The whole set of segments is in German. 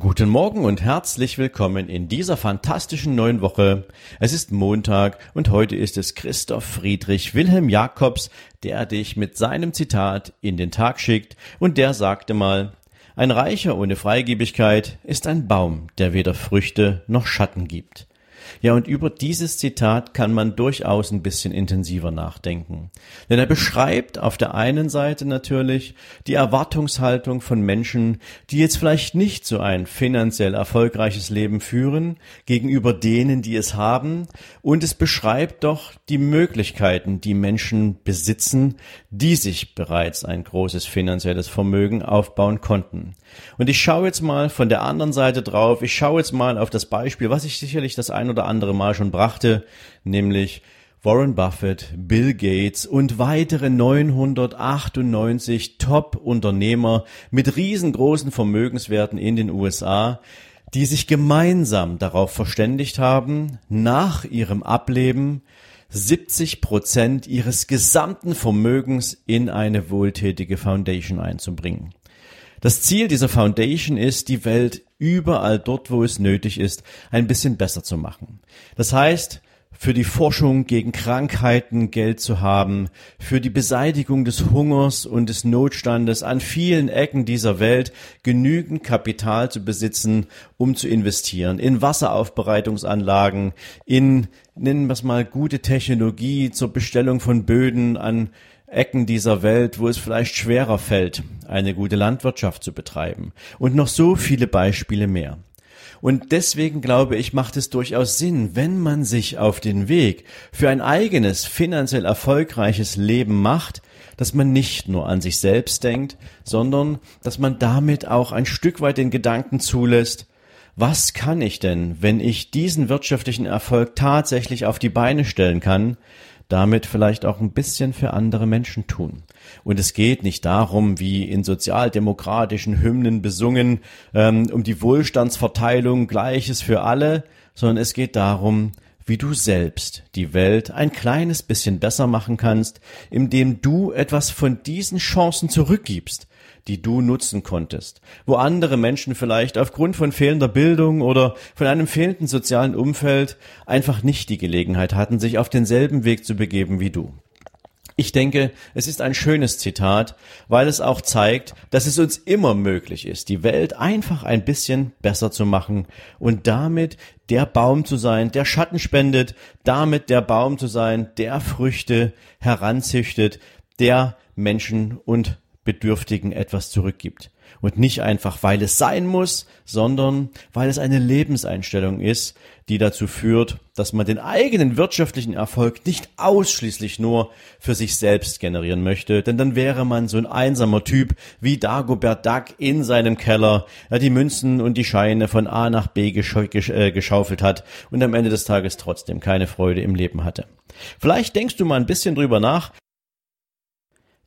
Guten Morgen und herzlich willkommen in dieser fantastischen neuen Woche. Es ist Montag und heute ist es Christoph Friedrich Wilhelm Jakobs, der dich mit seinem Zitat in den Tag schickt und der sagte mal, ein Reicher ohne Freigebigkeit ist ein Baum, der weder Früchte noch Schatten gibt. Ja, und über dieses Zitat kann man durchaus ein bisschen intensiver nachdenken. Denn er beschreibt auf der einen Seite natürlich die Erwartungshaltung von Menschen, die jetzt vielleicht nicht so ein finanziell erfolgreiches Leben führen, gegenüber denen, die es haben. Und es beschreibt doch die Möglichkeiten, die Menschen besitzen, die sich bereits ein großes finanzielles Vermögen aufbauen konnten. Und ich schaue jetzt mal von der anderen Seite drauf. Ich schaue jetzt mal auf das Beispiel, was ich sicherlich das ein oder andere Mal schon brachte, nämlich Warren Buffett, Bill Gates und weitere 998 Top-Unternehmer mit riesengroßen Vermögenswerten in den USA, die sich gemeinsam darauf verständigt haben, nach ihrem Ableben 70 Prozent ihres gesamten Vermögens in eine wohltätige Foundation einzubringen. Das Ziel dieser Foundation ist, die Welt überall dort, wo es nötig ist, ein bisschen besser zu machen. Das heißt, für die Forschung gegen Krankheiten Geld zu haben, für die Beseitigung des Hungers und des Notstandes an vielen Ecken dieser Welt genügend Kapital zu besitzen, um zu investieren in Wasseraufbereitungsanlagen, in, nennen wir es mal, gute Technologie zur Bestellung von Böden an Ecken dieser Welt, wo es vielleicht schwerer fällt, eine gute Landwirtschaft zu betreiben. Und noch so viele Beispiele mehr. Und deswegen glaube ich, macht es durchaus Sinn, wenn man sich auf den Weg für ein eigenes, finanziell erfolgreiches Leben macht, dass man nicht nur an sich selbst denkt, sondern dass man damit auch ein Stück weit den Gedanken zulässt, was kann ich denn, wenn ich diesen wirtschaftlichen Erfolg tatsächlich auf die Beine stellen kann, damit vielleicht auch ein bisschen für andere Menschen tun. Und es geht nicht darum, wie in sozialdemokratischen Hymnen besungen, ähm, um die Wohlstandsverteilung Gleiches für alle, sondern es geht darum, wie du selbst die Welt ein kleines bisschen besser machen kannst, indem du etwas von diesen Chancen zurückgibst, die du nutzen konntest, wo andere Menschen vielleicht aufgrund von fehlender Bildung oder von einem fehlenden sozialen Umfeld einfach nicht die Gelegenheit hatten, sich auf denselben Weg zu begeben wie du. Ich denke, es ist ein schönes Zitat, weil es auch zeigt, dass es uns immer möglich ist, die Welt einfach ein bisschen besser zu machen und damit der Baum zu sein, der Schatten spendet, damit der Baum zu sein, der Früchte heranzüchtet, der Menschen und Bedürftigen etwas zurückgibt. Und nicht einfach, weil es sein muss, sondern weil es eine Lebenseinstellung ist, die dazu führt, dass man den eigenen wirtschaftlichen Erfolg nicht ausschließlich nur für sich selbst generieren möchte, denn dann wäre man so ein einsamer Typ wie Dagobert Duck in seinem Keller, der die Münzen und die Scheine von A nach B äh, geschaufelt hat und am Ende des Tages trotzdem keine Freude im Leben hatte. Vielleicht denkst du mal ein bisschen drüber nach,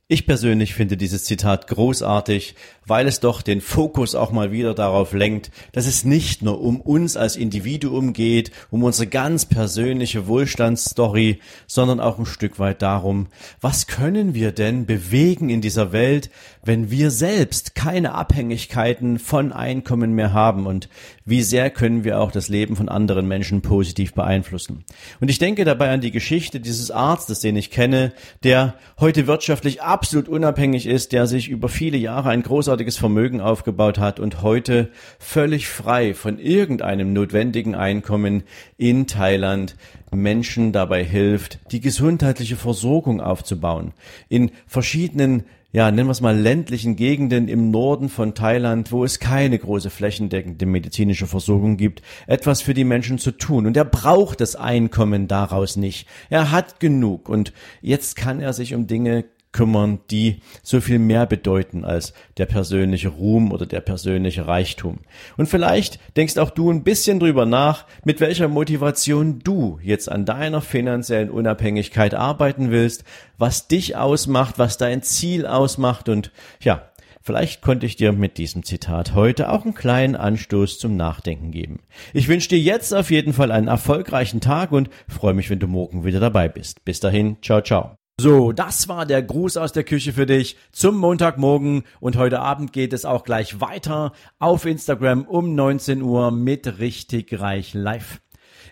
ich persönlich finde dieses Zitat großartig, weil es doch den Fokus auch mal wieder darauf lenkt, dass es nicht nur um uns als Individuum geht, um unsere ganz persönliche Wohlstandsstory, sondern auch ein Stück weit darum, was können wir denn bewegen in dieser Welt, wenn wir selbst keine Abhängigkeiten von Einkommen mehr haben und wie sehr können wir auch das Leben von anderen Menschen positiv beeinflussen. Und ich denke dabei an die Geschichte dieses Arztes, den ich kenne, der heute wirtschaftlich absolut unabhängig ist, der sich über viele Jahre ein großartiges Vermögen aufgebaut hat und heute völlig frei von irgendeinem notwendigen Einkommen in Thailand Menschen dabei hilft, die gesundheitliche Versorgung aufzubauen. In verschiedenen ja, nennen wir es mal ländlichen Gegenden im Norden von Thailand, wo es keine große flächendeckende medizinische Versorgung gibt, etwas für die Menschen zu tun. Und er braucht das Einkommen daraus nicht. Er hat genug und jetzt kann er sich um Dinge kümmern, die so viel mehr bedeuten als der persönliche Ruhm oder der persönliche Reichtum. Und vielleicht denkst auch du ein bisschen drüber nach, mit welcher Motivation du jetzt an deiner finanziellen Unabhängigkeit arbeiten willst, was dich ausmacht, was dein Ziel ausmacht und ja, Vielleicht konnte ich dir mit diesem Zitat heute auch einen kleinen Anstoß zum Nachdenken geben. Ich wünsche dir jetzt auf jeden Fall einen erfolgreichen Tag und freue mich, wenn du morgen wieder dabei bist. Bis dahin, ciao, ciao. So, das war der Gruß aus der Küche für dich zum Montagmorgen und heute Abend geht es auch gleich weiter auf Instagram um 19 Uhr mit richtig reich live.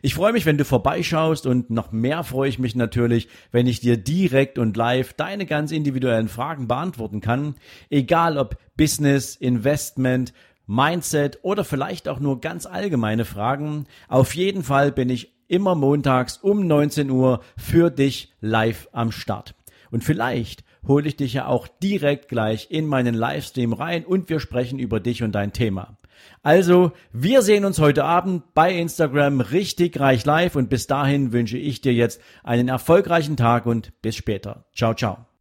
Ich freue mich, wenn du vorbeischaust und noch mehr freue ich mich natürlich, wenn ich dir direkt und live deine ganz individuellen Fragen beantworten kann. Egal ob Business, Investment, Mindset oder vielleicht auch nur ganz allgemeine Fragen. Auf jeden Fall bin ich immer montags um 19 Uhr für dich live am Start. Und vielleicht hole ich dich ja auch direkt gleich in meinen Livestream rein und wir sprechen über dich und dein Thema. Also, wir sehen uns heute Abend bei Instagram richtig reich live und bis dahin wünsche ich dir jetzt einen erfolgreichen Tag und bis später. Ciao, ciao.